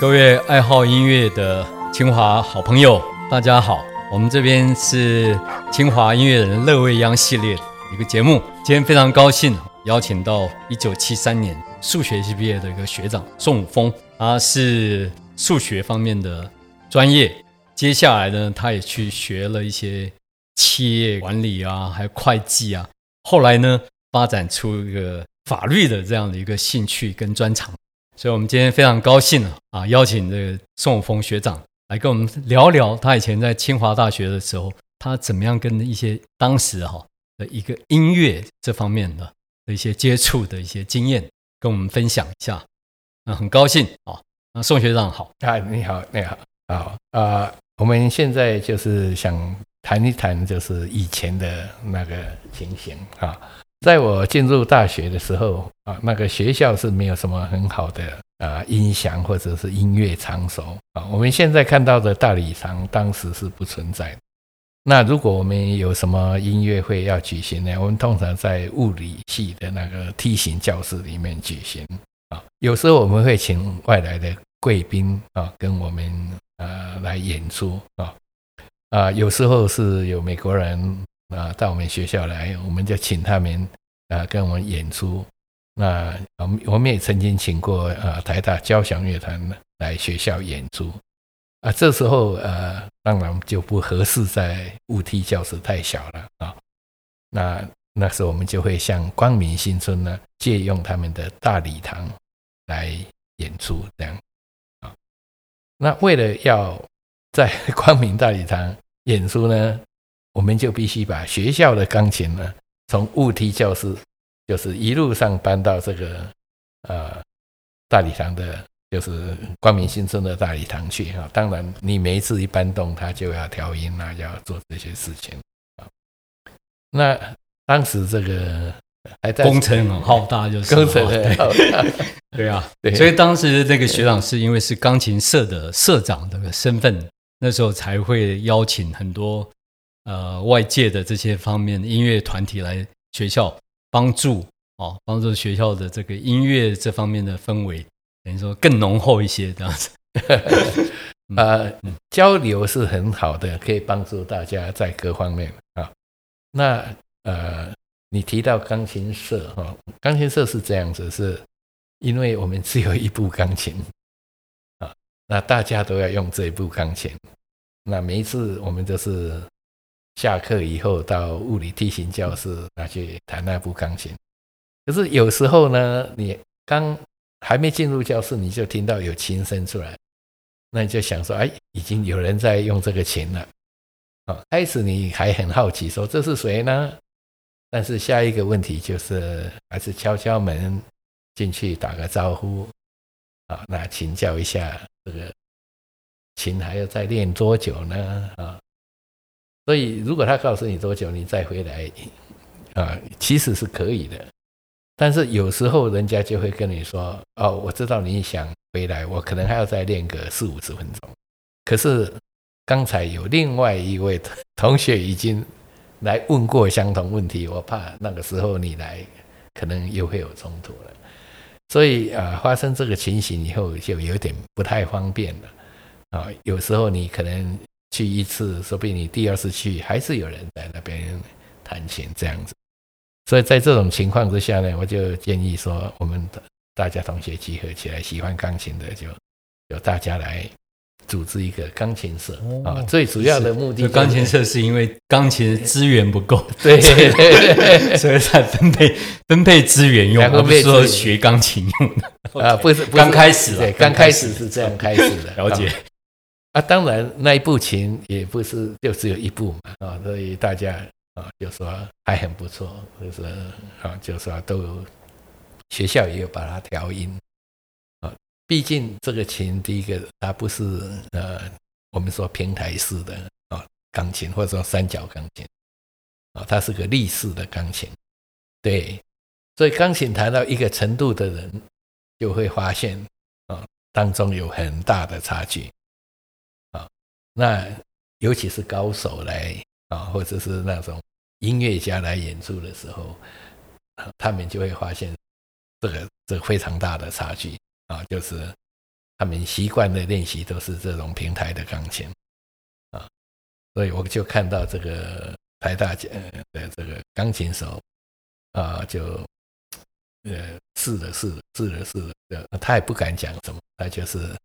各位爱好音乐的清华好朋友，大家好！我们这边是清华音乐人乐未央系列一个节目。今天非常高兴邀请到一九七三年数学系毕业的一个学长宋武峰，他是数学方面的专业。接下来呢，他也去学了一些企业管理啊，还有会计啊。后来呢，发展出一个法律的这样的一个兴趣跟专长。所以，我们今天非常高兴啊，啊，邀请这个宋武峰学长来跟我们聊聊他以前在清华大学的时候，他怎么样跟一些当时哈的一个音乐这方面的的一些接触的一些经验，跟我们分享一下。那很高兴啊，那宋学长好，啊，你好，你好，好啊，我们现在就是想谈一谈，就是以前的那个情形啊。在我进入大学的时候啊，那个学校是没有什么很好的啊音响或者是音乐场所啊。我们现在看到的大礼堂当时是不存在。那如果我们有什么音乐会要举行呢？我们通常在物理系的那个梯形教室里面举行啊。有时候我们会请外来的贵宾啊跟我们呃来演出啊啊，有时候是有美国人。啊，到我们学校来，我们就请他们啊跟我们演出。那我们我们也曾经请过啊台大交响乐团来学校演出。啊，这时候呃当然就不合适在物梯教室太小了啊。那那时候我们就会向光明新村呢借用他们的大礼堂来演出这样啊。那为了要在 光明大礼堂演出呢？我们就必须把学校的钢琴呢，从物梯教室，就是一路上搬到这个呃大礼堂的，就是光明新村的大礼堂去啊。当然，你每一次一搬动，它就要调音啊，要做这些事情啊。那当时这个还在工程很浩大，就是工程很浩大，对 啊。所以当时那个学长是因为是钢琴社的社长的身份，那时候才会邀请很多。呃，外界的这些方面音乐团体来学校帮助哦，帮助学校的这个音乐这方面的氛围，等于说更浓厚一些这样子。呃，交流是很好的，可以帮助大家在各方面啊。那呃，你提到钢琴社哈，钢琴社是这样子，是因为我们只有一部钢琴啊，那大家都要用这一部钢琴，那每一次我们都是。下课以后到物理梯形教室拿去弹那部钢琴，可是有时候呢，你刚还没进入教室，你就听到有琴声出来，那你就想说，哎，已经有人在用这个琴了。啊，开始你还很好奇，说这是谁呢？但是下一个问题就是，还是敲敲门进去打个招呼，啊，那请教一下这个琴还要再练多久呢？啊？所以，如果他告诉你多久，你再回来，啊，其实是可以的。但是有时候人家就会跟你说：“哦，我知道你想回来，我可能还要再练个四五十分钟。”可是刚才有另外一位同 学已经来问过相同问题，我怕那个时候你来，可能又会有冲突了。所以啊，发生这个情形以后，就有点不太方便了。啊，有时候你可能。去一次，说不定你第二次去还是有人在那边弹琴这样子。所以在这种情况之下呢，我就建议说，我们大家同学集合起来，喜欢钢琴的就由大家来组织一个钢琴社啊。最主要的目的，钢琴社是因为钢琴资源不够，对，所以才分配分配资源用，而不是说学钢琴用的啊。不是刚开始，对，刚开始是这样开始的，了解。啊，当然那一部琴也不是就只有一部嘛，啊，所以大家啊就说还很不错，就是啊就说都有学校也有把它调音啊，毕竟这个琴第一个它不是呃我们说平台式的啊钢琴或者说三角钢琴啊，它是个立式的钢琴，对，所以钢琴弹到一个程度的人就会发现啊当中有很大的差距。那尤其是高手来啊，或者是那种音乐家来演出的时候，他们就会发现这个这个非常大的差距啊，就是他们习惯的练习都是这种平台的钢琴啊，所以我就看到这个台大的这个钢琴手啊，就呃试了试了试了试了，他也不敢讲什么，他就是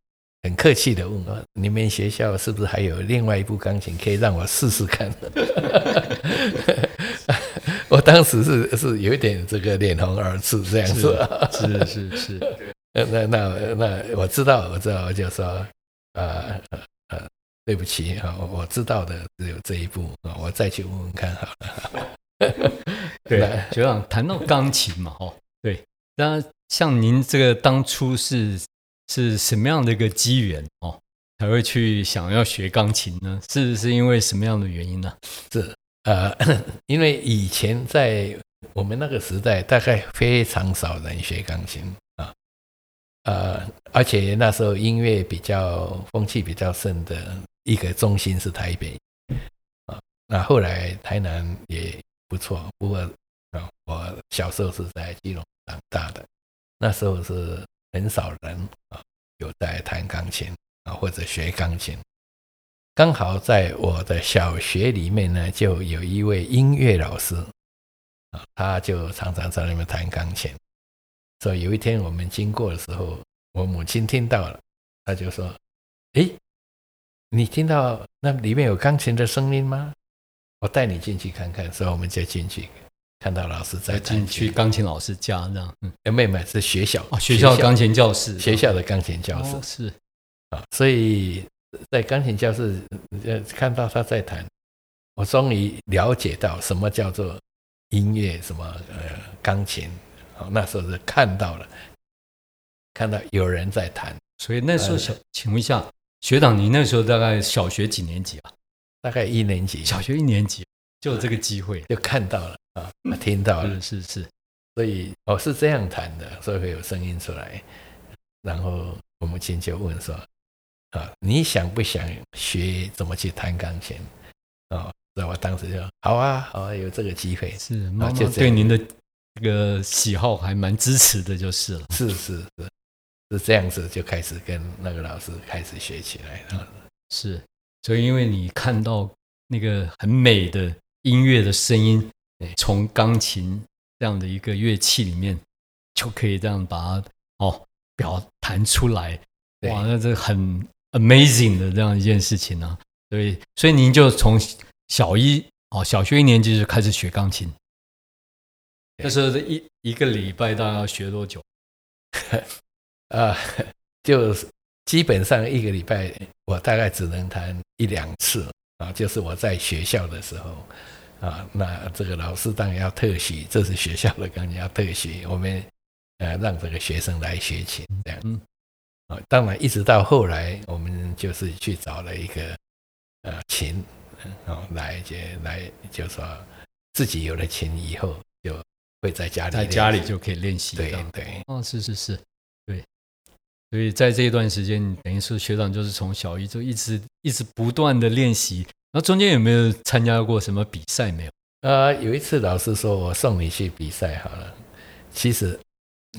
很客气的问我：你们学校是不是还有另外一部钢琴可以让我试试看？我当时是是有一点这个脸红耳赤这样子，是是是，那那那我知道我知道，我就说啊呃对不起啊，我知道的只有这一部啊，我再去问问看好了。对，学长谈到钢琴嘛，哦，对，那像您这个当初是是什么样的一个机缘哦，才会去想要学钢琴呢？是是因为什么样的原因呢？是。呃，因为以前在我们那个时代，大概非常少人学钢琴啊，呃，而且那时候音乐比较风气比较盛的一个中心是台北啊，那后来台南也不错，不过啊，我小时候是在基隆长大的，那时候是很少人啊有在弹钢琴啊或者学钢琴。刚好在我的小学里面呢，就有一位音乐老师啊，他就常常在那边弹钢琴。所以有一天我们经过的时候，我母亲听到了，他就说：“哎，你听到那里面有钢琴的声音吗？我带你进去看看。”所以我们就进去，看到老师在进去钢琴老师家这样。嗯，妹妹是学校哦，学校钢琴教室，学校的钢琴教室是啊，所以。在钢琴教室，呃，看到他在弹，我终于了解到什么叫做音乐，什么呃钢琴。好，那时候是看到了，看到有人在弹。所以那时候小，请问一下学长，你那时候大概小学几年级啊？大概一年级。小学一年级就有这个机会，就看到了啊，听到了，是是。所以哦是这样弹的，所以会有声音出来。然后我母亲就问说。啊，你想不想学怎么去弹钢琴？啊，那我当时就好啊，好啊，有这个机会是，妈妈对您的这个喜好还蛮支持的，就是了。是是是，是这样子就开始跟那个老师开始学起来了。是，所以因为你看到那个很美的音乐的声音，从钢琴这样的一个乐器里面，就可以这样把它哦表弹出来。哇，那这很。Amazing 的这样一件事情呢，所以所以您就从小一哦小学一年级就开始学钢琴，那时候一一个礼拜大概要学多久？呃，就基本上一个礼拜我大概只能弹一两次啊，就是我在学校的时候啊，那这个老师当然要特许，这是学校的钢琴要特许，我们呃让这个学生来学琴这样。嗯啊，当然，一直到后来，我们就是去找了一个呃琴，哦，来就来就说自己有了琴以后，就会在家里在家里就可以练习。对对，哦，是是是，对。所以在这一段时间，等于是学长就是从小一就一直一直不断的练习。那中间有没有参加过什么比赛没有？呃，有一次老师说我送你去比赛好了。其实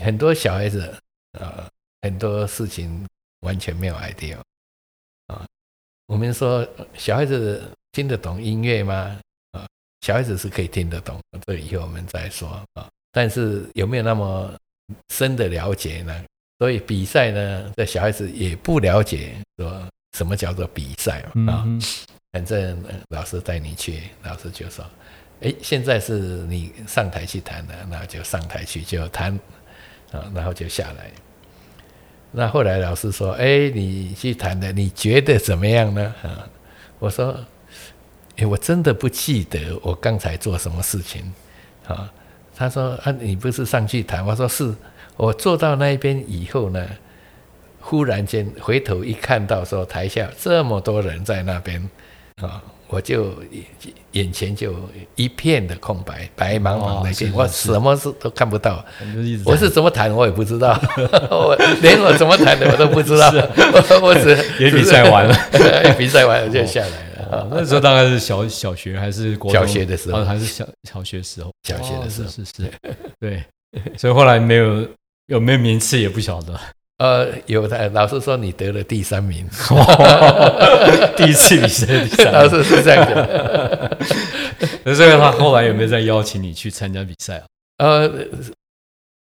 很多小孩子呃。很多事情完全没有 idea 啊！我们说小孩子听得懂音乐吗？啊，小孩子是可以听得懂，这以后我们再说啊。但是有没有那么深的了解呢？所以比赛呢，这小孩子也不了解说什么叫做比赛啊。反正老师带你去，老师就说：“哎，现在是你上台去弹的，那就上台去就弹啊，然后就下来。”那后来老师说：“哎，你去弹的，你觉得怎么样呢？”啊，我说：“哎，我真的不记得我刚才做什么事情。”啊，他说：“啊，你不是上去弹？”我说：“是。”我坐到那边以后呢，忽然间回头一看到说台下这么多人在那边，啊。我就眼前就一片的空白，白茫茫的一片，我什么事都看不到。我是怎么弹，我也不知道，我连我怎么弹的我都不知道。我只也比赛完了，比赛完了就下来了。那时候大概是小小学还是国小学的时候，还是小小学时候？小学的时候是是，对。所以后来没有有没有名次也不晓得。呃，有的老师说你得了第三名，第一次比赛第三名，老师是这样的。那所以他后来有没有再邀请你去参加比赛啊？呃，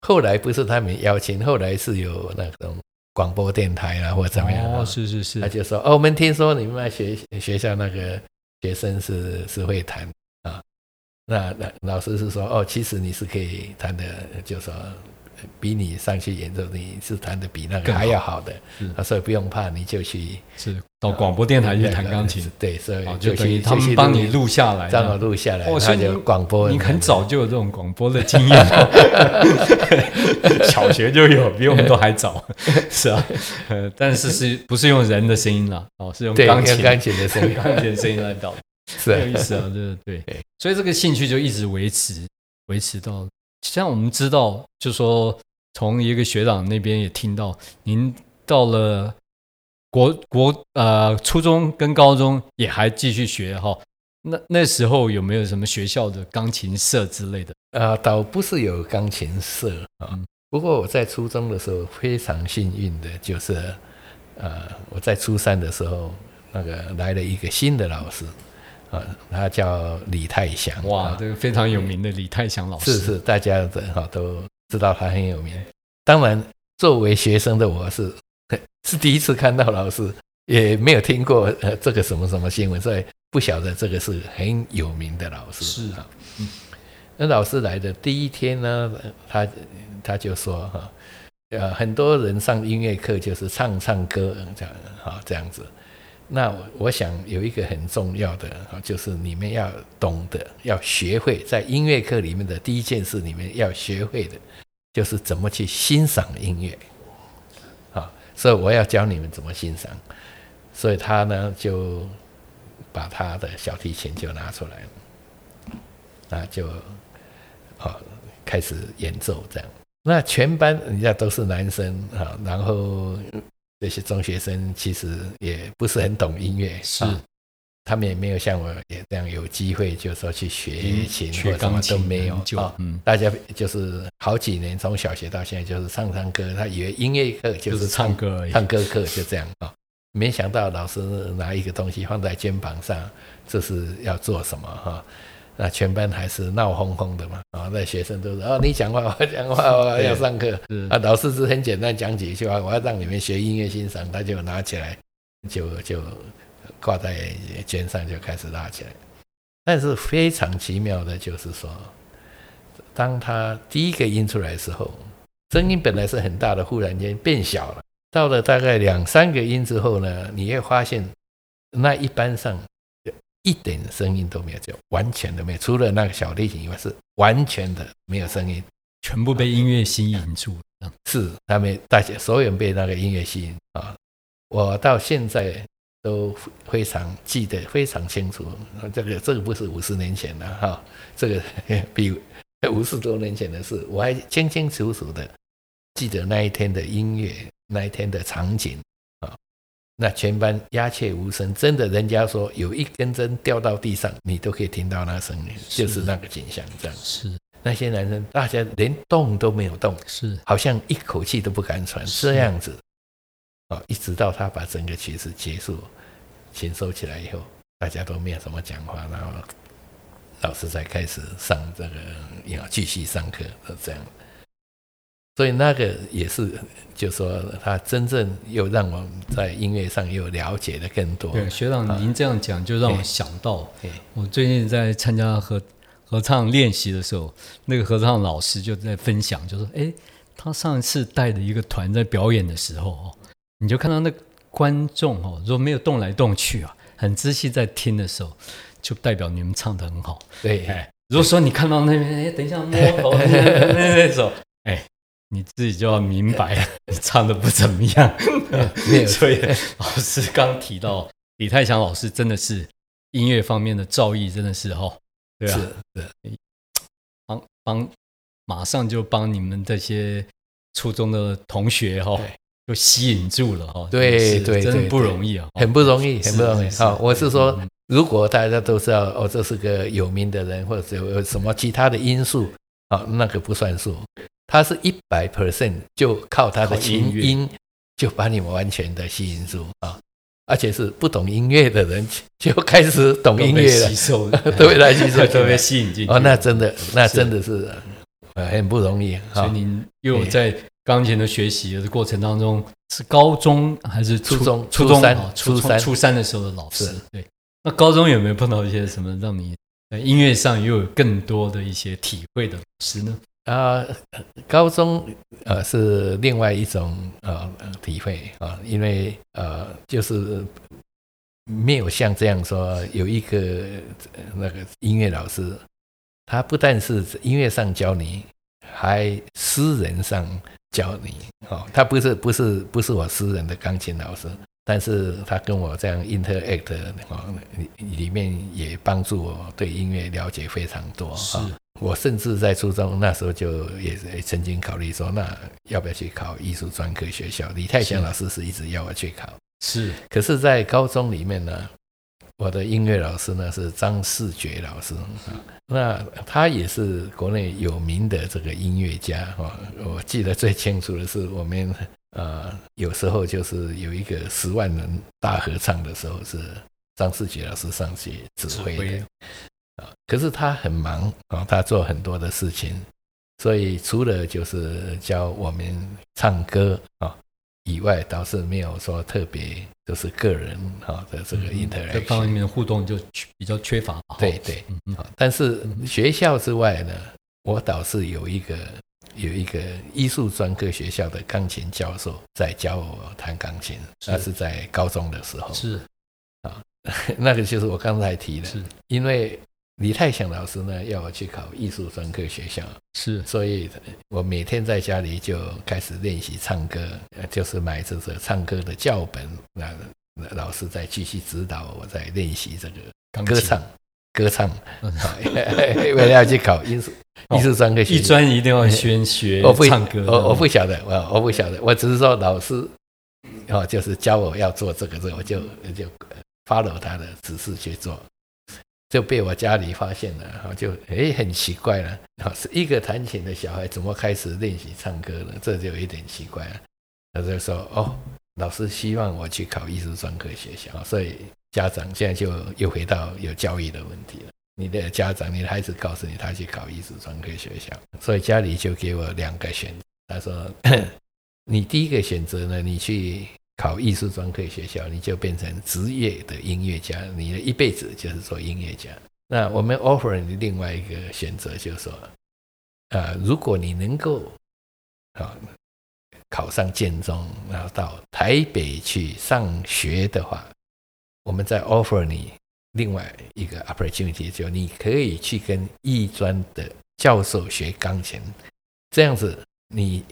后来不是他们邀请，后来是有那种广播电台啊，或怎么样啊哦，是是是他，就说：“哦，我们听说你们学学校那个学生是是会弹啊，那那老师是说，哦，其实你是可以弹的，就说比你上去演奏，你是弹的比那个还要好的。是，所以不用怕，你就去是到广播电台去弹钢琴，对，所以哦，就他们帮你，录下来，让我录下来，哦，所他以就广播，你很早就有这种广播的经验哦，小学就有，比我们都还早，是啊，呃，但是是不是用人的声音了？哦，是用钢琴。钢琴的声音。钢琴的声音来表达，是。很有意思啊，对对。对，所以这个兴趣就一直维持维持到，像我们知道，就说从一个学长那边也听到，您到了国国呃初中跟高中也还继续学哈。那那时候有没有什么学校的钢琴社之类的？呃，倒不是有钢琴社啊嗯，不过我在初中的时候非常幸运的，就是呃，我在初三的时候，那个来了一个新的老师啊，他叫李泰祥，哇，啊这个非常有名的李泰祥老师，是是，大家的哈都知道他很有名。当然，作为学生的我是 是第一次看到老师，也没有听过呃这个什么什么新闻，所以不晓得这个是很有名的老师。是啊，那老师来的第一天呢，他他就说哈，呃，很多人上音乐课就是唱唱歌这样哈这样子。那我想有一个很重要的啊，就是你们要懂得，要学会在音乐课里面的第一件事，你们要学会的，就是怎么去欣赏音乐。啊，所以我要教你们怎么欣赏。所以他呢就把他的小提琴就拿出来了，那就啊开始演奏这样。那全班人家都是男生啊，然后这些中学生其实也不是很懂音乐，是啊他们也没有像我也这样有机会，就说去学琴什么都没有啊。嗯，大家就是好几年，从小学到现在就是唱唱歌，他以为音乐课就就是是唱歌而已。唱歌课就这样啊、没想到老师拿一个东西放在肩膀上，这是要做什么哈、那全班还是闹哄哄的嘛啊！那学生都是哦，你讲话，我讲话，我要上课啊。老师是很简单讲几句话，我要让你们学音乐欣赏，他就拿起来，就就挂在肩上，就开始拉起来。但是非常奇妙的就是说，当他第一个音出来的时候，声音本来是很大的，忽然间变小了。到了大概两三个音之后呢，你会发现那一班上一点声音都没有，就完全都没有，除了那个小提琴以外，是完全的没有声音。全部被音乐吸引住了。是他们大家所有人被那个音乐吸引啊！我到现在都非常记得非常清楚，这个这个不是五十年前了哈，这个比 五十多年前的事，我还清清楚楚的记得那一天的音乐，那一天的场景。那全班鸦雀无声，真的，人家说有一根针掉到地上，你都可以听到那声音，是。就是那个景象这样。是。那些男生，大家连动都没有动，是。好像一口气都不敢喘，是。这样子。啊，一直到他把整个曲子结束，琴收起来以后，大家都没有什么讲话，然后老师才开始上这个要继续上课，是这样。所以那个也是，就说他真正又让我们在音乐上又了解的更多。对，学长，您这样讲就让我想到，哎我最近在参加合合唱练习的时候，那个合唱老师就在分享，就说：“哎，他上一次带的一个团在表演的时候哦，你就看到那个观众哦，如果没有动来动去啊，很仔细在听的时候，就代表你们唱的很好。对，哎，如果说你看到那边，哎，等一下摸头那那那首，哎，你自己就要明白，你唱的不怎么样。所以老师刚提到李泰祥老师真的是音乐方面的造诣真的是哈、哦，对啊，是是，帮帮马上就帮你们这些初中的同学哈、对就吸引住了哈、对对真的不对对容易啊，很不容易，很不容易是是啊！我是说嗯，如果大家都知道哦，这是个有名的人，或者有什么其他的因素啊，那个不算数。他是一百 percent 就靠他的琴音就把你们完全的吸引住啊，而且是不懂音乐的人 就开始懂音乐了吸，收，都被他吸收进都被。吸引进去。哦，那真的，那真的是呃很不容易哈。所以您又有在钢琴的学习的过程当中，是高中还是初中初中啊初初三初三的时候的老师？对。那高中有没有碰到一些什么让你在音乐上又有更多的一些体会的老师呢？啊，高中呃是另外一种呃体会啊，因为呃就是没有像这样说有一个那个音乐老师，他不但是音乐上教你，还私人上教你哦，他不是不是不是我私人的钢琴老师。但是他跟我这样 interact 哦，里里面也帮助我对音乐了解非常多是啊。我甚至在初中那时候就也也曾经考虑说，那要不要去考艺术专科学校？李泰祥老师是一直要我去考，是可是，在高中里面呢，我的音乐老师呢是张世觉老师啊，那他也是国内有名的这个音乐家哈。我记得最清楚的是，我们呃有时候就是有一个十万人大合唱的时候，是张世杰老师上去指挥的。啊，可是他很忙啊，他做很多的事情，所以除了就是教我们唱歌啊以外，倒是没有说特别就是个人啊的这个嗯这方。面的互动就比较缺乏。对对，嗯但是学校之外呢，我倒是有一个有一个艺术专科学校的钢琴教授在教我弹钢琴，是。那是在高中的时候，是。啊 那个就是我刚才提的，是。因为李泰祥老师呢要我去考艺术专科学校，是。所以我每天在家里就开始练习唱歌，呃就是买这个唱歌的教本，那那老师再继续指导我在练习这个歌唱，歌唱，为了要去考艺术艺术专科学艺校，专一定要先学我不唱歌，我我不晓得，我我不晓得，我只是说老师哦，就是教我要做这个这个，我就就 follow 他的指示去做，就被我家里发现了，我就诶很奇怪了，啊，是一个弹琴的小孩怎么开始练习唱歌了？这就有一点奇怪了。他就说哦，老师希望我去考艺术专科学校，所以家长现在就又回到有教育的问题了。你的家长，你的孩子告诉你他去考艺术专科学校，所以家里就给我两个选。他说，你第一个选择呢，你去考艺术专科学校，你就变成职业的音乐家，你的一辈子就是做音乐家。那我们 offer 你另外一个选择，就是说，呃，如果你能够啊考上建中，然后到台北去上学的话，我们再 offer 你另外一个 opportunity，就你可以去跟艺专的教授学钢琴，这样子你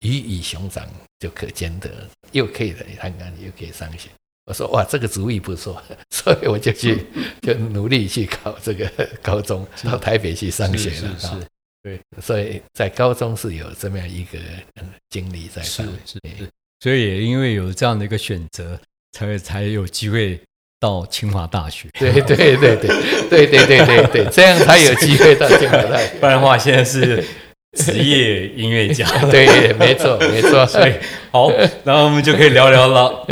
鱼与熊掌就可兼得，又可以弹钢琴，又可以上学。我说哇，这个主意不错，所以我就去就努力去考这个高中，到台北去上学了啊。是对，所以在高中是有这么样一个嗯经历在是。是是，所以也因为有这样的一个选择，才才有机会到清华大学。对对对对对对对对对，这样才有机会到清华大学。不然的话，现在是职业音乐家。对，没错没错。所以好，然后我们就可以聊聊了。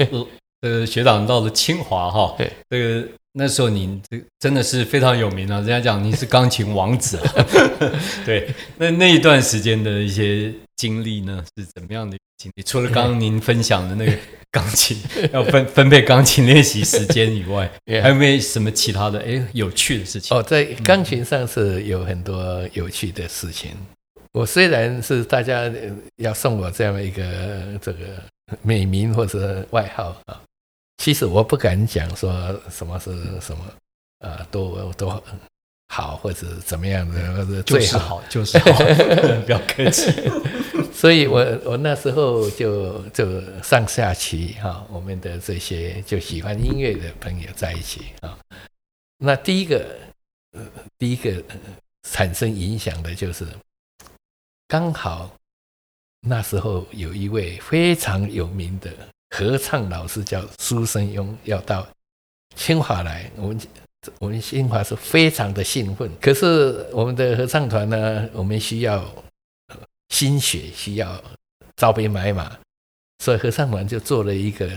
呃，学长到了清华哈对，这个那时候您这真的是非常有名啊，人家讲您是钢琴王子啊。对，那那一段时间的一些经历呢，是怎么样的经历？除了刚刚您分享的那个钢琴 要分分配钢琴练习时间以外还有没有什么其他的哎有趣的事情？哦，在钢琴上是有很多有趣的事情。我虽然是大家呃要送我这样一个这个美名或者外号啊，其实我不敢讲说什么是什么啊，多多好或者怎么样的，或者最好。就是好，就是好，不要客气。所以我我那时候就就上下棋哈、我们的这些就喜欢音乐的朋友在一起啊、那第一个第一个、产生影响的就是刚好那时候有一位非常有名的合唱老师叫苏生庸要到清华来，我们我们清华是非常的兴奋。可是我们的合唱团呢，我们需要心血需要招兵买马，所以合唱团就做了一个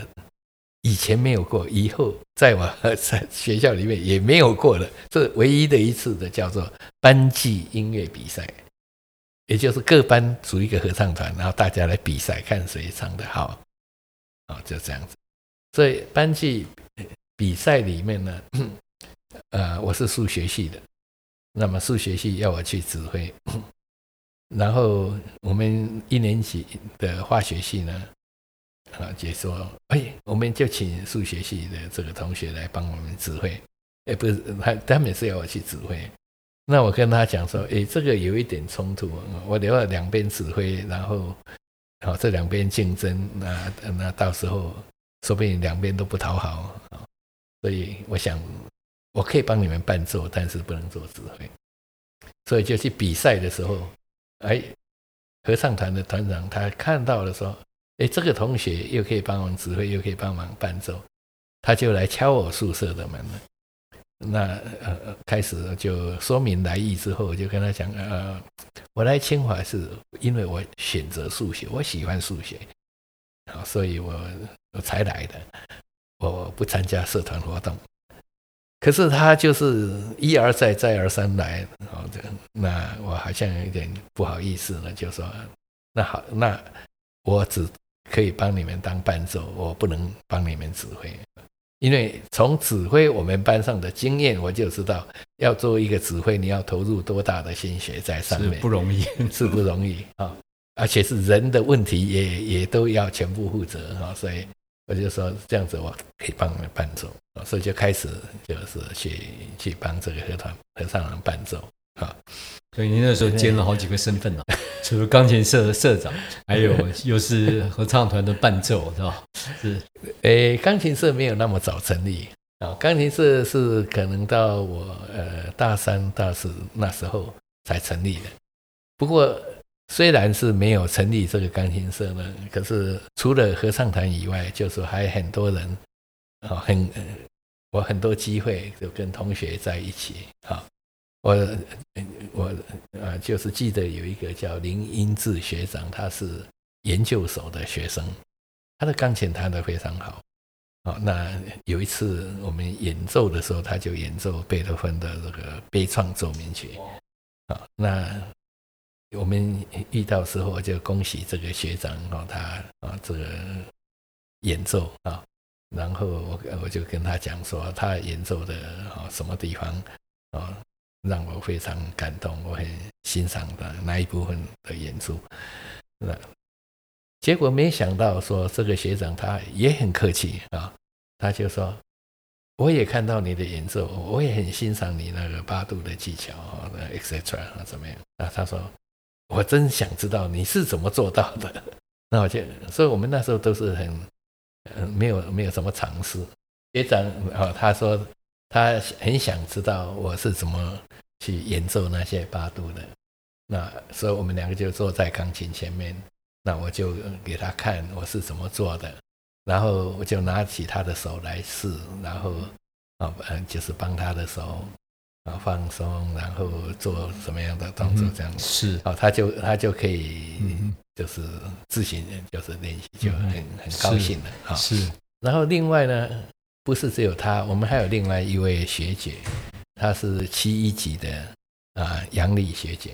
以前没有过，以后在我在学校里面也没有过的，这唯一的一次的叫做班级音乐比赛，也就是各班组一个合唱团，然后大家来比赛，看谁唱的好，啊，就这样子。所以班级比赛里面呢，呃，我是数学系的，那么数学系要我去指挥。然后我们一年级的化学系呢，啊，就说，哎，我们就请数学系的这个同学来帮我们指挥，哎，不是他，他每次要我去指挥，那我跟他讲说，哎，这个有一点冲突，我留了两边指挥，然后，好，这两边竞争，那那到时候说不定两边都不讨好，所以我想我可以帮你们伴奏，但是不能做指挥，所以就去比赛的时候。哎，合唱团的团长他看到了，说：“哎，这个同学又可以帮忙指挥，又可以帮忙伴奏。”他就来敲我宿舍的门了。那呃，开始就说明来意之后，我就跟他讲：“呃，我来清华是因为我选择数学，我喜欢数学，啊，所以我我才来的。我不参加社团活动。”可是他就是一而再再而三来，好的，那我好像有点不好意思了，就说那好，那我只可以帮你们当伴奏，我不能帮你们指挥，因为从指挥我们班上的经验，我就知道要做一个指挥，你要投入多大的心血在上面，不容易，是不容易啊，而且是人的问题，也也都要全部负责啊，所以。我就说这样子，我可以帮你们伴奏所以就开始就是去去帮这个合团合唱团伴奏啊。所以您那时候兼了好几个身份呢，除了钢琴社的社长，还有又是合唱团的伴奏，是吧？是，诶，钢琴社没有那么早成立啊，钢琴社是可能到我呃大三大四那时候才成立的，不过。虽然是没有成立这个钢琴社呢，可是除了合唱团以外，就是还很多人啊，很我很多机会就跟同学在一起啊。我我啊，就是记得有一个叫林英志学长，他是研究所的学生，他的钢琴弹得非常好。好，那有一次我们演奏的时候，他就演奏贝多芬的这个悲怆奏鸣曲。好，那。我们遇到时候就恭喜这个学长哦，他啊这个演奏啊，然后我我就跟他讲说，他演奏的啊什么地方啊让我非常感动，我很欣赏的那一部分的演出。那结果没想到说这个学长他也很客气啊，他就说我也看到你的演奏，我也很欣赏你那个八度的技巧啊，etc 啊怎么样啊？他说。我真想知道你是怎么做到的。那我就，所以我们那时候都是很，嗯，没有没有什么尝试。学长啊，他说他很想知道我是怎么去演奏那些八度的。那所以我们两个就坐在钢琴前面，那我就给他看我是怎么做的，然后我就拿起他的手来试，然后啊，嗯，就是帮他的手。啊，放松，然后做什么样的动作？这样是啊，他就他就可以，就是自行就是练习，就很很高兴的啊。是，然后另外呢，不是只有他，我们还有另外一位学姐，她是七一级的啊，杨丽学姐，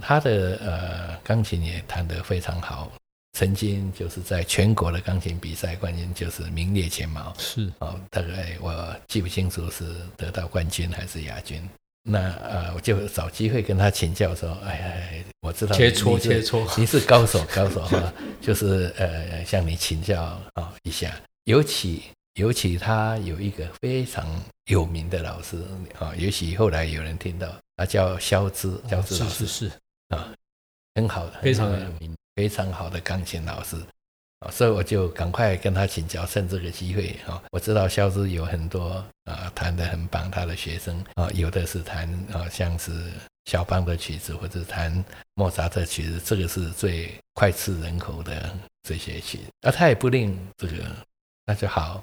她的呃钢琴也弹得非常好。曾经就是在全国的钢琴比赛冠军，就是名列前茅。是哦，大概我记不清楚是得到冠军还是亚军。那呃，我就找机会跟他请教说：“哎呀，我知道切磋切磋，你是 高手高手哈，就是呃向你请教啊一下。尤其尤其他有一个非常有名的老师啊，也许后来有人听到，他叫肖之肖之老师是啊，很好的，非常有名。非常好的钢琴老师啊，所以我就赶快跟他请教，趁这个机会啊，我知道肖之有很多啊弹得很棒，他的学生啊，有的是弹啊像是肖邦的曲子，或者弹莫扎特曲子，这个是最脍炙人口的这些曲，啊他也不吝这个，那就好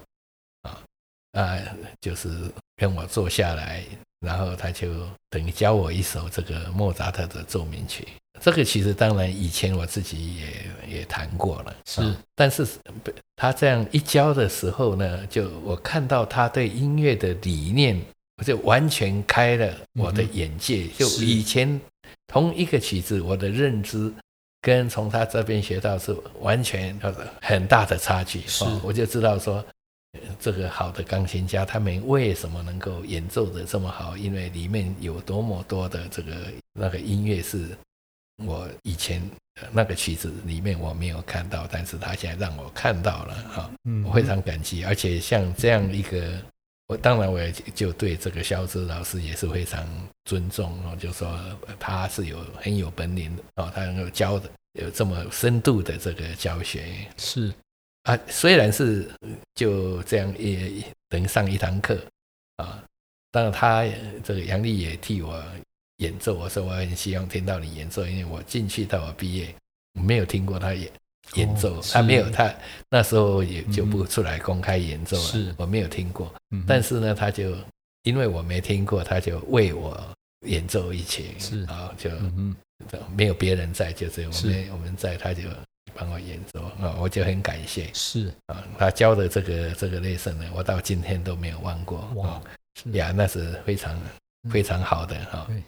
啊啊，就是跟我坐下来，然后他就等于教我一首这个莫扎特的奏鸣曲。这个其实当然以前我自己也也谈过了，是啊但是不他这样一教的时候呢，就我看到他对音乐的理念，就完全开了我的眼界。就以前同一个曲子，我的认知跟从他这边学到是完全很大的差距。是哦我就知道说。呃这个好的钢琴家，他们为什么能够演奏的这么好？因为里面有多么多的这个那个音乐是我以前呃那个曲子里面我没有看到，但是他现在让我看到了哈，嗯我非常感激。而且像这样一个，我当然我也就对这个肖志老师也是非常尊重哦，就说呃他是有很有本领的哦，他能够教的有这么深度的这个教学是啊，虽然是就这样也等于上一堂课啊，当然他呃这个杨丽也替我演奏，我说我很希望听到你演奏，因为我进去到我毕业我没有听过他演演奏，哦他没有他那时候也就不出来公开演奏了，是。我没有听过，嗯但是呢，他就因为我没听过，他就为我演奏一曲，是。啊，就嗯没有别人在，就只有我们我们在，他就帮我演奏啊，我就很感谢。是。啊，他教的这个这个 lesson 呢，我到今天都没有忘过哇啊，是。呀，那是非常非常好的哈，对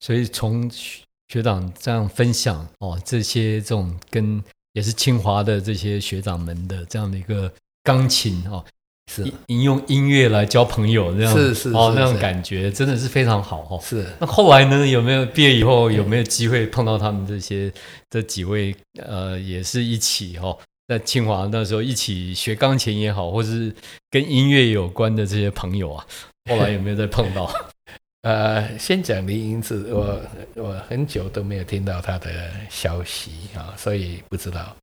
所以从学学长这样分享哦，这些这种跟也是清华的这些学长们的这样的一个钢琴哦，是引引用音乐来交朋友这样是是哦那种感觉真的是非常好哦。是那后来呢？有没有毕业以后有没有机会碰到他们这些这几位呃，也是一起哈、哦，在清华那时候一起学钢琴也好，或是跟音乐有关的这些朋友啊，后来有没有再碰到？呃，先讲林英志，我我很久都没有听到他的消息啊，所以不知道。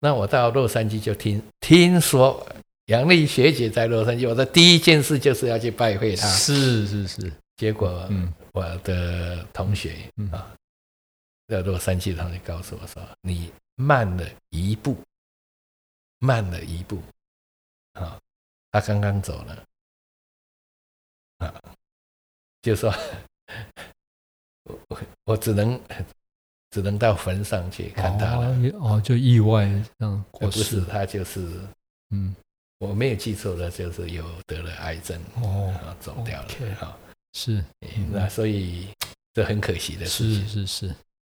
那我到洛杉矶就听听说杨丽学姐在洛杉矶，我的第一件事就是要去拜会她。是是是，结果嗯我的同学嗯啊，在洛杉矶的同学告诉我说：“你慢了一步，慢了一步。”啊，他刚刚走了啊，就说 我我我只能只能到坟上去看他了。哦哦，就意外这样不是过世，他就是嗯我没有记错的，就是有得了癌症哦，啊，走掉了 OK 啊。是那所以这很可惜的事是情。是是，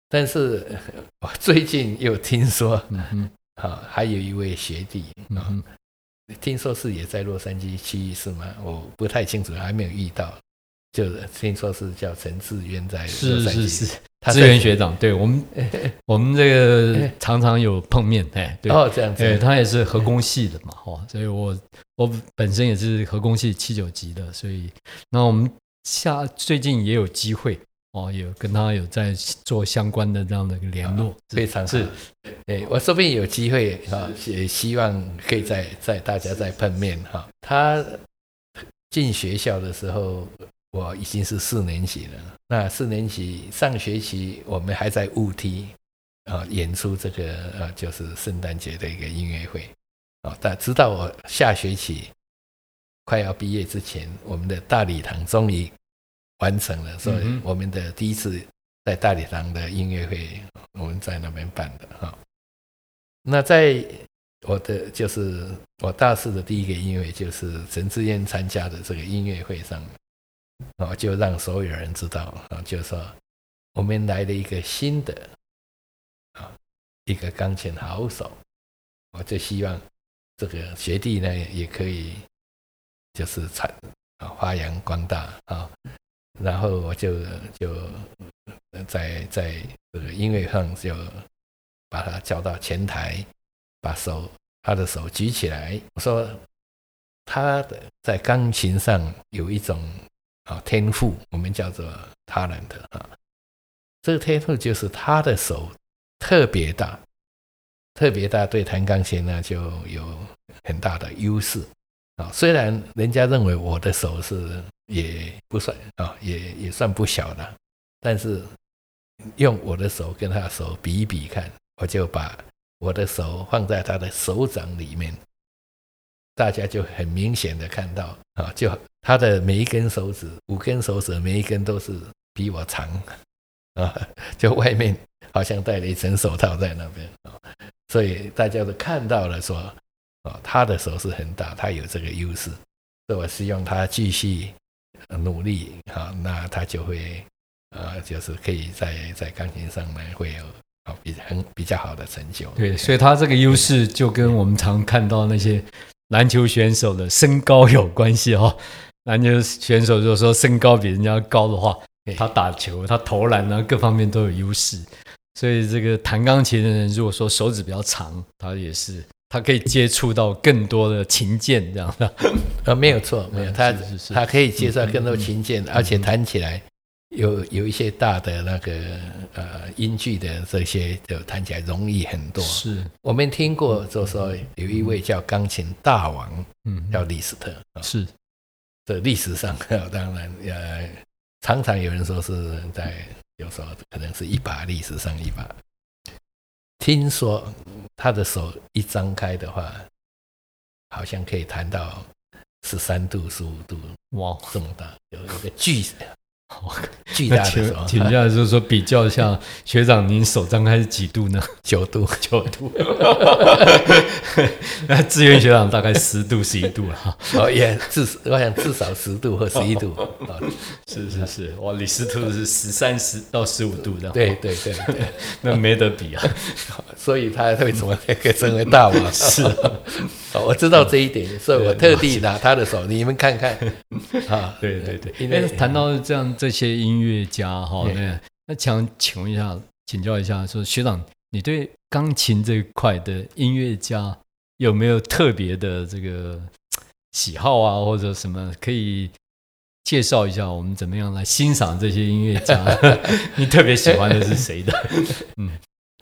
但是呃 我最近又听说，嗯哼啊，还有一位学弟啊，嗯哼，听说是也在洛杉矶区域是吗？我不太清楚，还没有遇到。就是听说是叫陈志渊在洛是是是，他志源学长，对我们 我们这个常常有碰面，哎，对。哦，这样子，对，他也是核工系的嘛，哦，所以我我本身也是核工系七九级的，所以那我们下最近也有机会哦，有跟他有在做相关的这样的一个联络，非常是好。哎，我说不定有机会啊，也希望可以再再大家再碰面哈。他进学校的时候，我已经是四年级了。那四年级上学期我们还在雾梯啊演出这个呃就是圣诞节的一个音乐会啊，但直到我下学期快要毕业之前，我们的大礼堂终于完成了，所以我们的第一次在大礼堂的音乐会，我们在那边办的哈。那在我的就是我大四的第一个音乐会，就是陈志燕参加的这个音乐会上，啊，就让所有人知道啊，就说我们来了一个新的啊一个钢琴好手，我就希望这个学弟呢也可以就是产啊发扬光大啊，然后我就就在在这个音乐上就把他叫到前台，把手他的手举起来，我说他的在钢琴上有一种啊天赋，我们叫做 talent 啊，这个天赋就是他的手特别大，特别大，对弹钢琴呢就有很大的优势啊。虽然人家认为我的手是也不算啊，也也算不小的，但是用我的手跟他手比一比看，我就把我的手放在他的手掌里面，大家就很明显的看到啊，就他的每一根手指，五根手指每一根都是比我长啊，就外面好像戴了一层手套在那边啊，所以大家都看到了说，啊，他的手是很大，他有这个优势，所以我希望他继续努力啊，那他就会啊，就是可以在在钢琴上面会有啊比很比较好的成就。对，所以他这个优势就跟我们常看到那些篮球选手的身高有关系哈。篮球选手如果说身高比人家高的话，他打球、他投篮啊各方面都有优势。所以这个弹钢琴的人，如果说手指比较长，他也是他可以接触到更多的琴键这样的。呃，没有错，没有他他可以接触到更多琴键，而且弹起来有有一些大的那个呃音距的这些，就弹起来容易很多。是我们听过，就说有一位叫钢琴大王，嗯，叫李斯特，是。在历史上，当然，呃，常常有人说是在，有时候可能是一把历史上一把。听说他的手一张开的话，好像可以弹到十三度、十五度，哇，这么大，有一个巨。巨大的请，请教就是说比较一下，学长您手张开是几度呢？九度，九度。那志愿学长大概十度、十一度了哈。哦，也至我想至少十度或十一度。是是是，哇，李斯特是十三十到十五度的。对对对对，那没得比啊。所以他为什么可以成为大王？是，我知道这一点，所以我特地拿他的手，你们看看。啊，对对对，因为谈到这样。这些音乐家哈，那那想请问一下，请教一下，说学长，你对钢琴这一块的音乐家有没有特别的这个喜好啊，或者什么可以介绍一下？我们怎么样来欣赏这些音乐家？你特别喜欢的是谁的？嗯。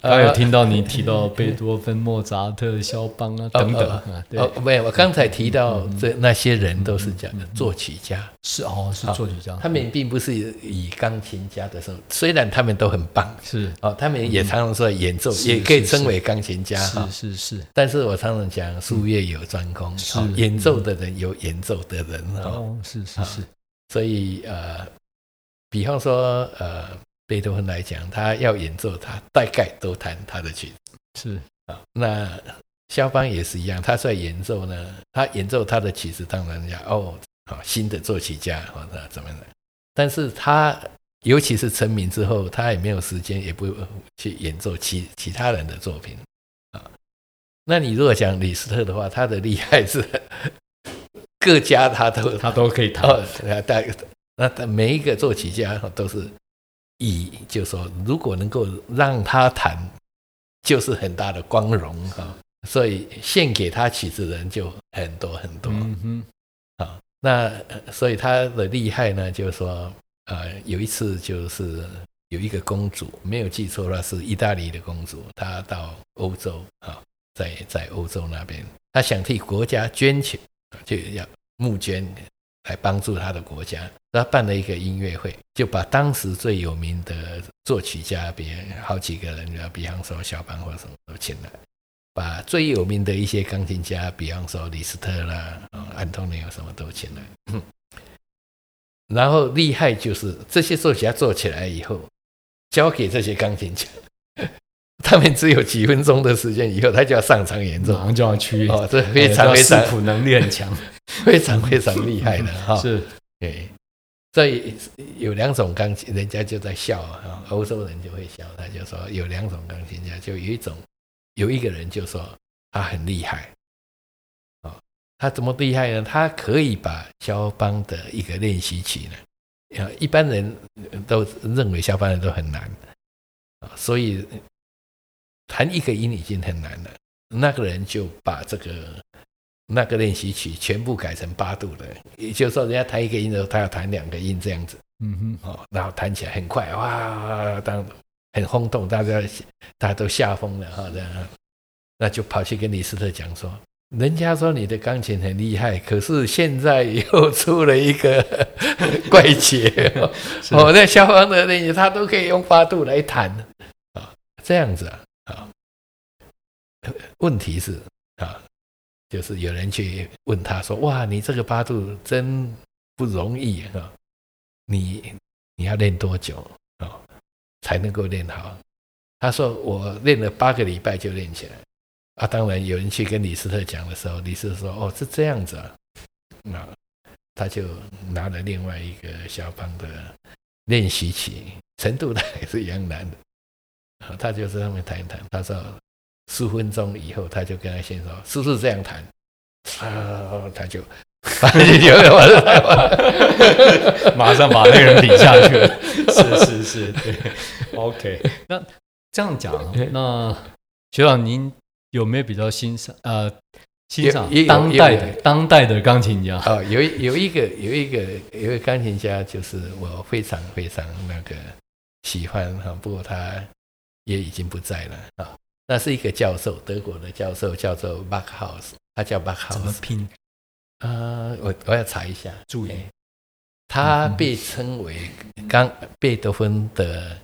刚有听到你提到贝多芬、莫扎特、肖邦啊等等啊，哦，没有，我刚才提到这那些人都是讲的作曲家，是哦，是作曲家，他们并不是以钢琴家的时候，虽然他们都很棒，是。哦，他们也常常说演奏，也可以称为钢琴家，是是是，但是我常常讲术业有专攻，是。演奏的人有演奏的人哦，是是是，所以呃，比方说呃。贝多芬来讲，他要演奏，他大概都弹他的曲子。是啊，那肖邦也是一样，他在演奏呢，他演奏他的曲子，当然要哦，好新的作曲家或者怎么的。但是他尤其是成名之后，他也没有时间，也不去演奏其其他人的作品啊。那你如果讲李斯特的话，他的厉害是 各家他都他都可以弹，大那他每一个作曲家都是。以就说，如果能够让他弹，就是很大的光荣啊！所以献给他曲子的人就很多很多。嗯哼，啊，那所以他的厉害呢，就是说，呃，有一次就是有一个公主，没有记错的话是意大利的公主，她到欧洲啊，在在欧洲那边，她想替国家捐钱，就要募捐。来帮助他的国家，他办了一个音乐会，就把当时最有名的作曲家，比好几个人，比方说肖邦或什么都请来，把最有名的一些钢琴家，比方说李斯特啦、安东尼什么都请来。然后厉害就是这些作曲家做起来以后，交给这些钢琴家。他们只有几分钟的时间，以后他就要上场演奏，马上就要去哦，这非常非常谱能力很强，非常非常厉害的 哈。是，对，所以有两种钢琴，人家就在笑啊，欧洲人就会笑，他就说有两种钢琴家，就有一种有一个人就说他很厉害，啊，他怎么厉害呢？他可以把肖邦的一个练习曲呢，一般人都认为肖邦的都很难啊，所以。弹一个音已经很难了，那个人就把这个那个练习曲全部改成八度的，也就是说，人家弹一个音的时候，他要弹两个音这样子，嗯哼，哦，然后弹起来很快，哇，当很轰动，大家大家都吓疯了哈，这样，那就跑去跟李斯特讲说，人家说你的钢琴很厉害，可是现在又出了一个 怪杰，哦，那消防的那他都可以用八度来弹啊，这样子啊。啊，问题是啊，就是有人去问他说：“哇，你这个八度真不容易啊！你你要练多久啊？”才能够练好。他说我练了八个礼拜就练起来。啊，当然有人去跟李斯特讲的时候，李斯特说：“哦，是这样子啊。”那他就拿了另外一个肖邦的练习曲，程度 呢也是一样难的。他就在上面弹一谈。他说十分钟以后，他就跟他先生说：“是不是这样弹？”啊，他就。马上把那个人比下去了，是是是，对，OK。那这样讲，那学长您有没有比较欣赏呃欣赏当代的当代的钢琴家？哦，有有一个有一个有一个钢琴家，就是我非常非常那个喜欢哈，不过他也已经不在了啊。那是一个教授，德国的教授，叫做 Backhaus，他叫 Backhaus，怎么拼？啊，我我要查一下。注意，他被称为钢贝多芬的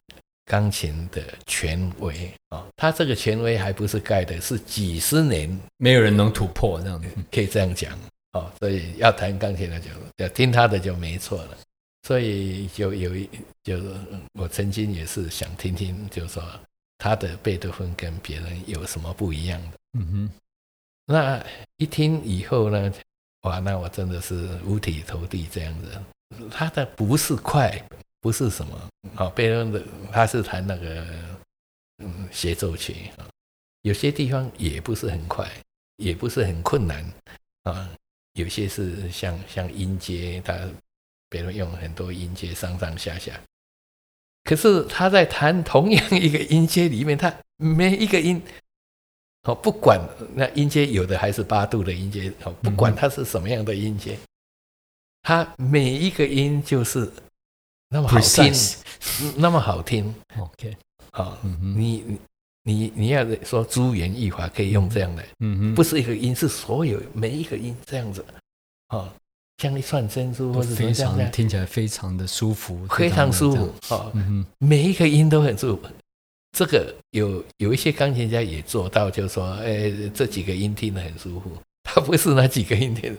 钢琴的权威啊。他这个权威还不是盖的，是几十年没有人能突破这样子，可以这样讲哦。所以要弹钢琴的就要听他的就没错了。所以就有一就是我曾经也是想听听，就是说他的贝多芬跟别人有什么不一样的。嗯哼，那一听以后呢？哇，那我真的是五体投地这样子。他的不是快，不是什么啊，别人的他是弹那个嗯协奏曲啊，有些地方也不是很快，也不是很困难啊，有些是像像音阶，他别人用很多音阶上上下下，可是他在弹同样一个音阶里面，他每一个音。哦，不管那音阶有的还是八度的音阶，哦，不管它是什么样的音阶，它每一个音就是那么好听，那么好听。OK，好，你你你你要说珠圆玉华可以用这样的，不是一个音，是所有每一个音这样子，哦，像一串珍珠或者非常听起来非常的舒服，非常舒服，哦，每一个音都很舒服。这个有有一些钢琴家也做到，就是说，哎，这几个音听得很舒服。它不是那几个音听，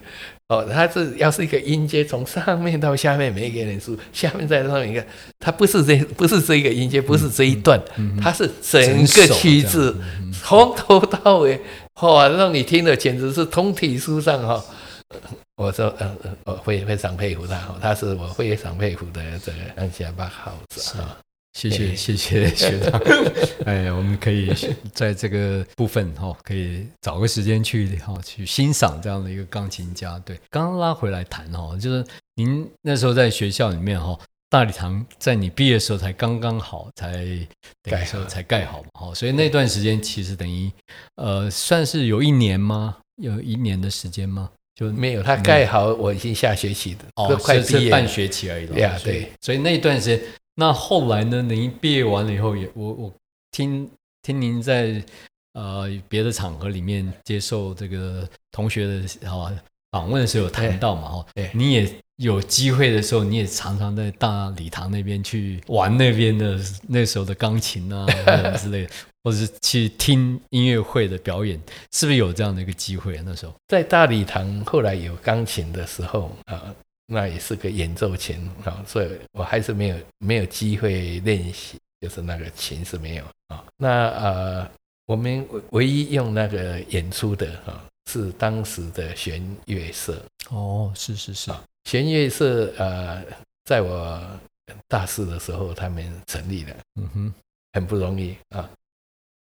哦，他是要是一个音阶从上面到下面，每一个人数，下面再上面一个，它不是这不是这一个音阶，不是这一段，它是整个曲子从头到尾，哇，让你听的简直是通体舒畅哈。我说，嗯，我非非常佩服他，他是我非常佩服的这个钢琴家巴豪子啊。谢谢谢谢学长，哎，我们可以在这个部分哈，可以找个时间去哈去欣赏这样的一个钢琴家。对，刚刚拉回来谈哈，就是您那时候在学校里面哈，大礼堂在你毕业的时候才刚刚好才盖好才盖好嘛，哈，所以那段时间其实等于呃算是有一年吗？有一年的时间吗？就没有，他盖好我已经下学期的哦，快毕业半学期而已了。对，所以那一段时间。那后来呢？您毕业完了以后，也我我听听您在呃别的场合里面接受这个同学的啊访问的时候有谈到嘛哈，你也有机会的时候，你也常常在大礼堂那边去玩那边的那时候的钢琴啊之类的，或者是去听音乐会的表演，是不是有这样的一个机会？那时候在大礼堂后来有钢琴的时候啊。那也是个演奏琴啊，所以我还是没有没有机会练习，就是那个琴是没有啊。那呃，我们唯一用那个演出的啊，是当时的弦乐社。哦，是是是，弦乐社呃，在我大四的时候他们成立了，嗯哼，很不容易啊。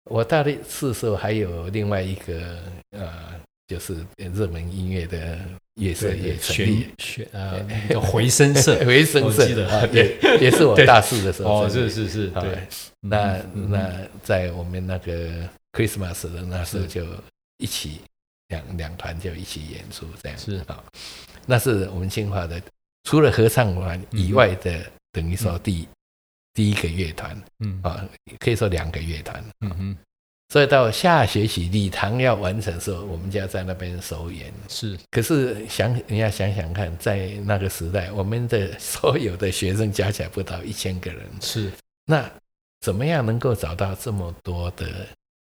我大四的时候还有另外一个呃，就是热门音乐的。也是也成立，呃，叫回声社，回声社啊，也也是我大四的时候，哦，是是是，对，那那在我们那个 Christmas 的那时候就一起两两团就一起演出这样，是。啊，那是我们清华的除了合唱团以外的，等于说第第一个乐团，嗯啊，可以说两个乐团，嗯哼。所以到下学期礼堂要完成的时候，我们就要在那边首演。是，可是想你要想想看，在那个时代，我们的所有的学生加起来不到一千个人。是，那怎么样能够找到这么多的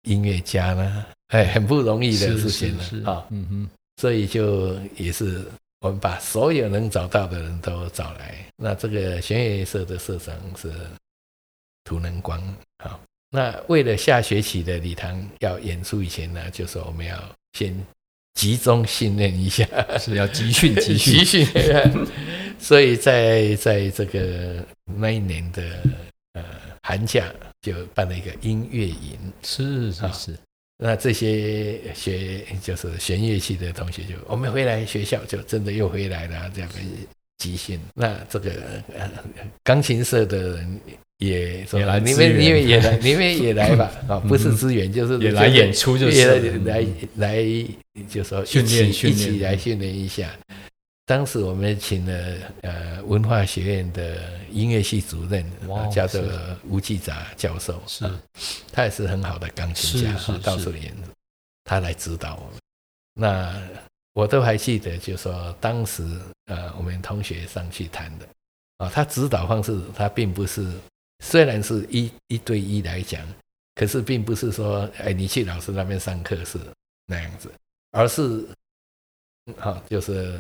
音乐家呢？哎，很不容易的事情了啊。嗯哼，所以就也是我们把所有能找到的人都找来。那这个弦乐社的社长是。图能光。好，那为了下学期的礼堂要演出以前呢，就说我们要先集中训练一下，是要集训 集训集训。所以在在这个那一年的呃寒假，就办了一个音乐营。是是是，那这些学就是弦乐器的同学就，我们回来学校就真的又回来了这样的集训。那这个呃钢琴社的人也也来你们你们也来，你们也来吧啊，不是支援就是也来演出就是也来来来就说训练一训练。起来训练一下。当时我们请了呃文化学院的音乐系主任，叫做吴继杂教授，是。啊他也是很好的钢琴家，是到处是演，他来指导我们。那我都还记得，就说当时呃我们同学上去弹的啊，他指导方式他并不是，虽然是一一对一来讲，可是并不是说哎你去老师那边上课是那样子，而是好、就是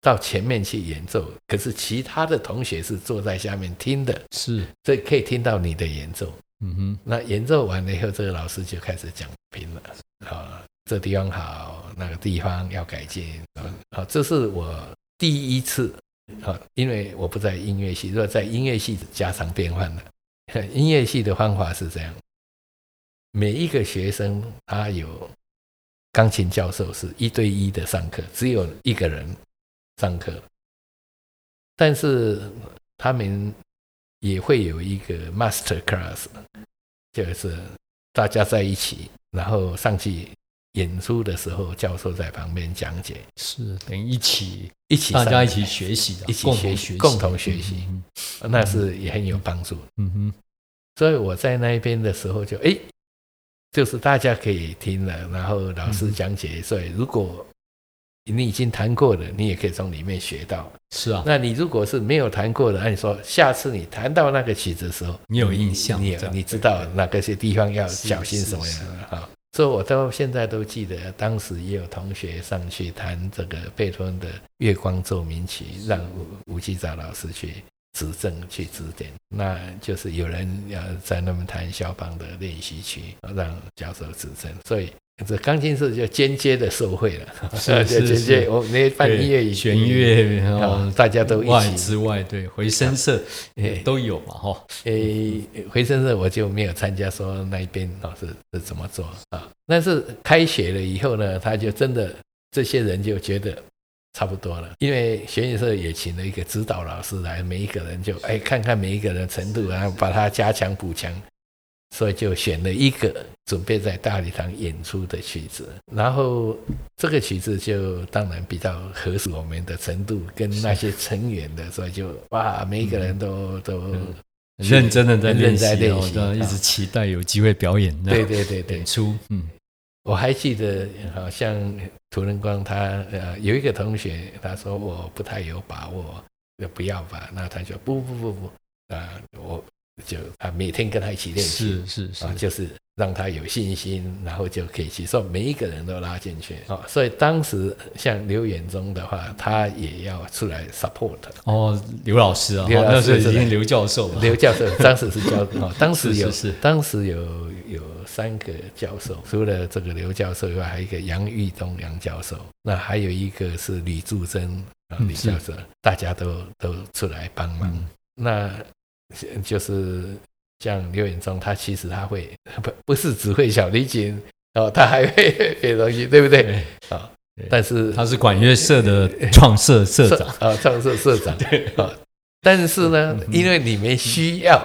到前面去演奏，可是其他的同学是坐在下面听的，是，所以可以听到你的演奏。嗯哼，那演奏完了以后，这个老师就开始讲评了啊，这地方好，那个地方要改进啊。好，这是我第一次啊，因为我不在音乐系，如果在音乐系家常便饭的。音乐系的方法是这样，每一个学生他有钢琴教授是一对一的上课，只有一个人上课，但是他们也会有一个 master class，就是大家在一起，然后上去演出的时候，教授在旁边讲解，是等于一起一起大家一起学习的，一起学习。共同学习，那是也很有帮助。嗯哼，所以我在那边的时候就哎，就是大家可以听了，然后老师讲解，所以如果你已经弹过了，你也可以从里面学到。是啊，那你如果是没有弹过的，按你说下次你弹到那个曲子的时候，你有印象你你知道哪个些地方要小心什么是样的啊？所以我到现在都记得，当时也有同学上去弹这个贝多芬的《月光奏鸣曲》，让吴吴继杂老师去指正、去指点。那就是有人要在那边弹肖邦的练习曲，让教授指正。所以这钢琴社就间接的受贿了，是 就是间接是我那办音乐对营弦乐，然啊后，大家都一外起之外，对回声社哎都有嘛，哈，诶，回声社我就没有参加，说那一边老师是怎么做啊？但是开学了以后呢，他就真的这些人就觉得差不多了，因为弦乐社也请了一个指导老师来，每一个人就哎看看每一个人程度，然后把它加强补强，所以就选了一个准备在大礼堂演出的曲子，然后这个曲子就当然比较合适我们的程度跟那些成员的，所以就哇，每一个人都都。很认真的在很练习一啊直期待有机会表演，对对对对。演，出，嗯，我还记得，好像涂仁光他呃有一个同学，他说我不太有把握，就不要吧。那他就不不不不啊，我就啊每天跟他一起练习是是是啊，，就是让他有信心，然后就可以去，说每一个人都拉进去。啊。所以当时像刘远忠的话，他也要出来 support。哦，刘老师啊，刘哦老师已经刘教授了，刘教授 当时是教哦，当时有是当时有有三个教授，除了这个刘教授以外，还有一个杨玉东杨教授，那还有一个是李柱珍啊嗯李教授，大家都都出来帮忙。嗯。那就是像刘远忠，他其实他会不不是只会小提琴哦，他还会 别的东西，对不对？对，啊对，但是他是管乐社的创社 社长，啊，创社社长 啊，但是呢，因为你们需要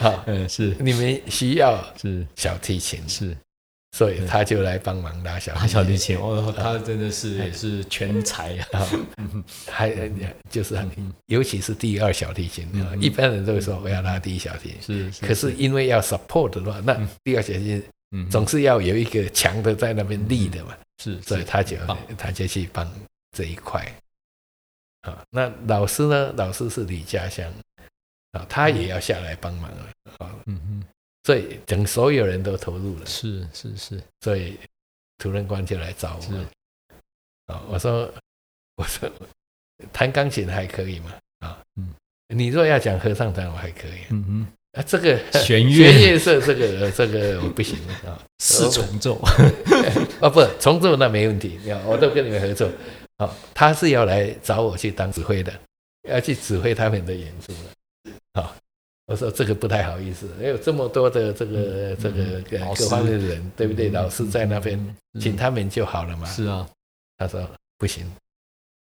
啊，嗯，是。你们需要是。小提琴，是，所以他就来帮忙拉小拉小提琴，哦，他真的是也是全才啊，啊，还就是很尤其是第二小提琴，一般人都会说我要拉第一小提琴，是，可是因为要 support 的话，那第二小提琴嗯。总是要有一个强的在那边立的嘛，是，所以他就棒。他就去帮这一块。啊，那老师呢？老师是李家祥啊，他也要下来帮忙了啊，嗯哼，所以等所有人都投入了，是是是。所以主任官就来找我们。啊。我说，我说弹钢琴还可以嘛啊，嗯。你若要讲合唱团，我还可以，嗯嗯，啊，这个弦乐。弦乐社这个这个我不行啊，四重奏，哦不，重奏那没问题，我都跟你们合作。好，他是要来找我去当指挥的，要去指挥他们的演出的。好，我说这个不太好意思，有这么多的这个这个各方面的人，对不对？老师在那边，请他们就好了嘛。是啊，他说不行，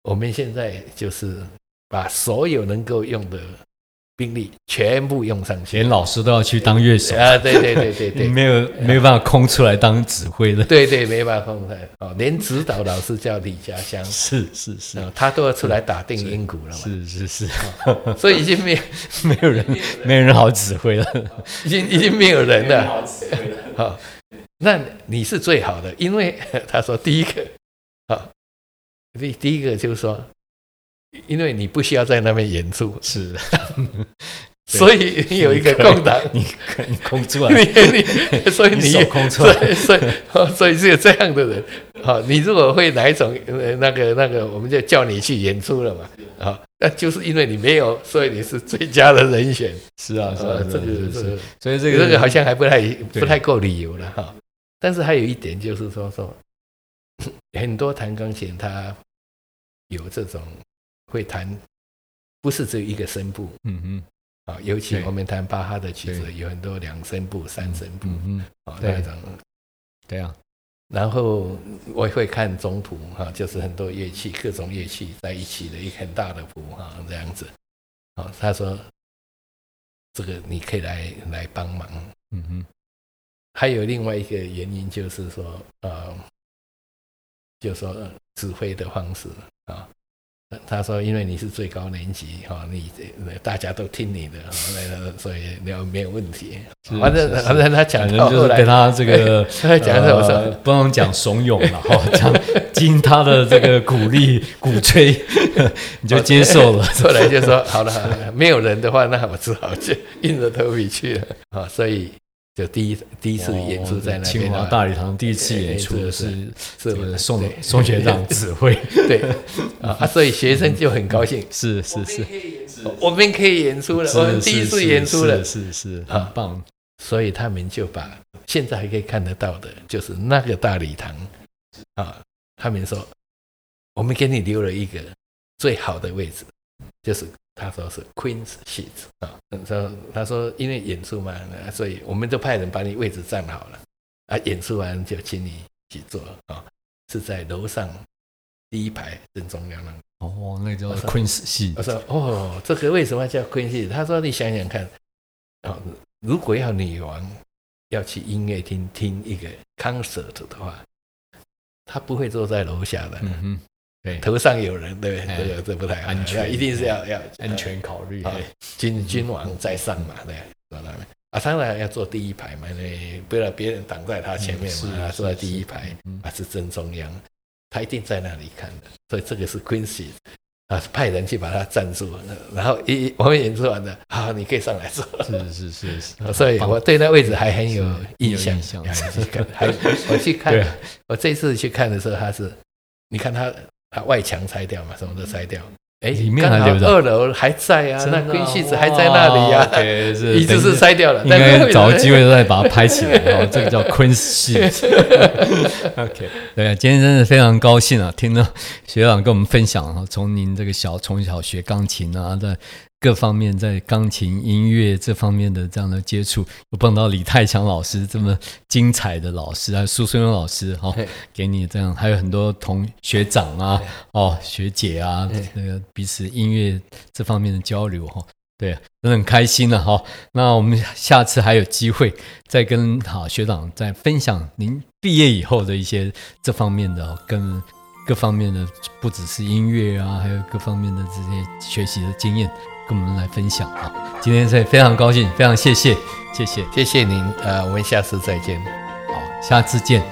我们现在就是把所有能够用的。兵力全部用上去，连老师都要去当乐手啊！对对对对对，没有没有办法空出来当指挥的。对对，没办法空出来哦。连指导老师叫李家乡，是是是，他都要出来打定音鼓了嘛。是是是，所以已经没有 没有人没有人好指挥了，已经已经没有人了。好，那你是最好的，因为 他说第一个啊，第第一个就是说。因为你不需要在那边演出，是，所以你有一个空档，你你空出来，你所以你空出来，所以所以是有这样的人。好，你如果会哪一种那个那个，我们就叫你去演出了嘛。好，那就是因为你没有，所以你是最佳的人选。是啊，是啊，这个是，所以这个这个好像还不太不太够理由了哈。但是还有一点就是说说，很多弹钢琴他有这种。会弹，不是只有一个声部，嗯嗯，啊，尤其我们弹巴哈的曲子，有很多两声部、三声部，嗯嗯，啊，那种，对啊。然后我也会看中谱，哈，就是很多乐器，各种乐器在一起的一个很大的谱，哈，这样子。啊，他说，这个你可以来来帮忙，嗯哼。还有另外一个原因就是说，呃，就说指挥的方式啊。他说：“因为你是最高年级哈，你大家都听你的，所以你要没有问题。反正反正他讲，就是被他这个 他讲什么？不能讲怂恿了哈，讲经他的这个鼓励 鼓吹，你就接受了。后来就说好了，没有人的话，那我只好就硬着头皮去了啊。所以。”就第一第一次演出在那边，清华。大礼堂第一次演出是是宋宋学长指挥，对。啊，所以学生就很高兴，是是是，我们可以演出。了，我们第一次演出了，是是很棒，所以他们就把现在还可以看得到的，就是那个大礼堂。啊，他们说我们给你留了一个最好的位置，就是。他说是 Queen's seat 啊，说他说因为演出嘛，所以我们就派人把你位置占好了啊，演出完就请你去坐啊，是在楼上第一排正中央那。哦，那叫 Queen's seat。我说哦，这个为什么叫 Queen's seat？他说你想想看，啊，如果要女王要去音乐厅听一个 concert 的话，她不会坐在楼下的。嗯哼。对，头上有人，对不对？这个这不太安全，一定是要要安全考虑。君君王在上嘛，对，坐那边啊，当然要坐第一排嘛，对，不要别人挡在他前面嘛，坐在第一排啊，是正中央，他一定在那里看的，所以这个是 Quincy 啊，派人去把他站住，然后一我们演出完了，好，你可以上来坐。是是是是，所以我对那位置还很有印象。还我去看，我这次去看的时候，他是，你看他。把外墙拆掉嘛，什么都拆掉。哎，里面还留着，二楼还在啊，那根细子还在那里呀。椅子 是拆掉了，应该找个机会再把它拍起来。哦，这个叫 Queen 戏。OK，对啊，今天真的非常高兴啊，听到学长跟我们分享啊，从您这个小从小学钢琴啊，在。各方面在钢琴音乐这方面的这样的接触，又碰到李泰强老师这么精彩的老师，还有苏孙勇老师，哈，给你这样，还有很多同学长啊，哦，学姐啊，那个彼此音乐这方面的交流，哈，对，都很开心的哈。那我们下次还有机会再跟好学长再分享您毕业以后的一些这方面的跟各方面的，不只是音乐啊，还有各方面的这些学习的经验。跟我们来分享啊！今天是非常高兴，非常谢谢，谢谢，谢谢您。呃，我们下次再见。好，下次见。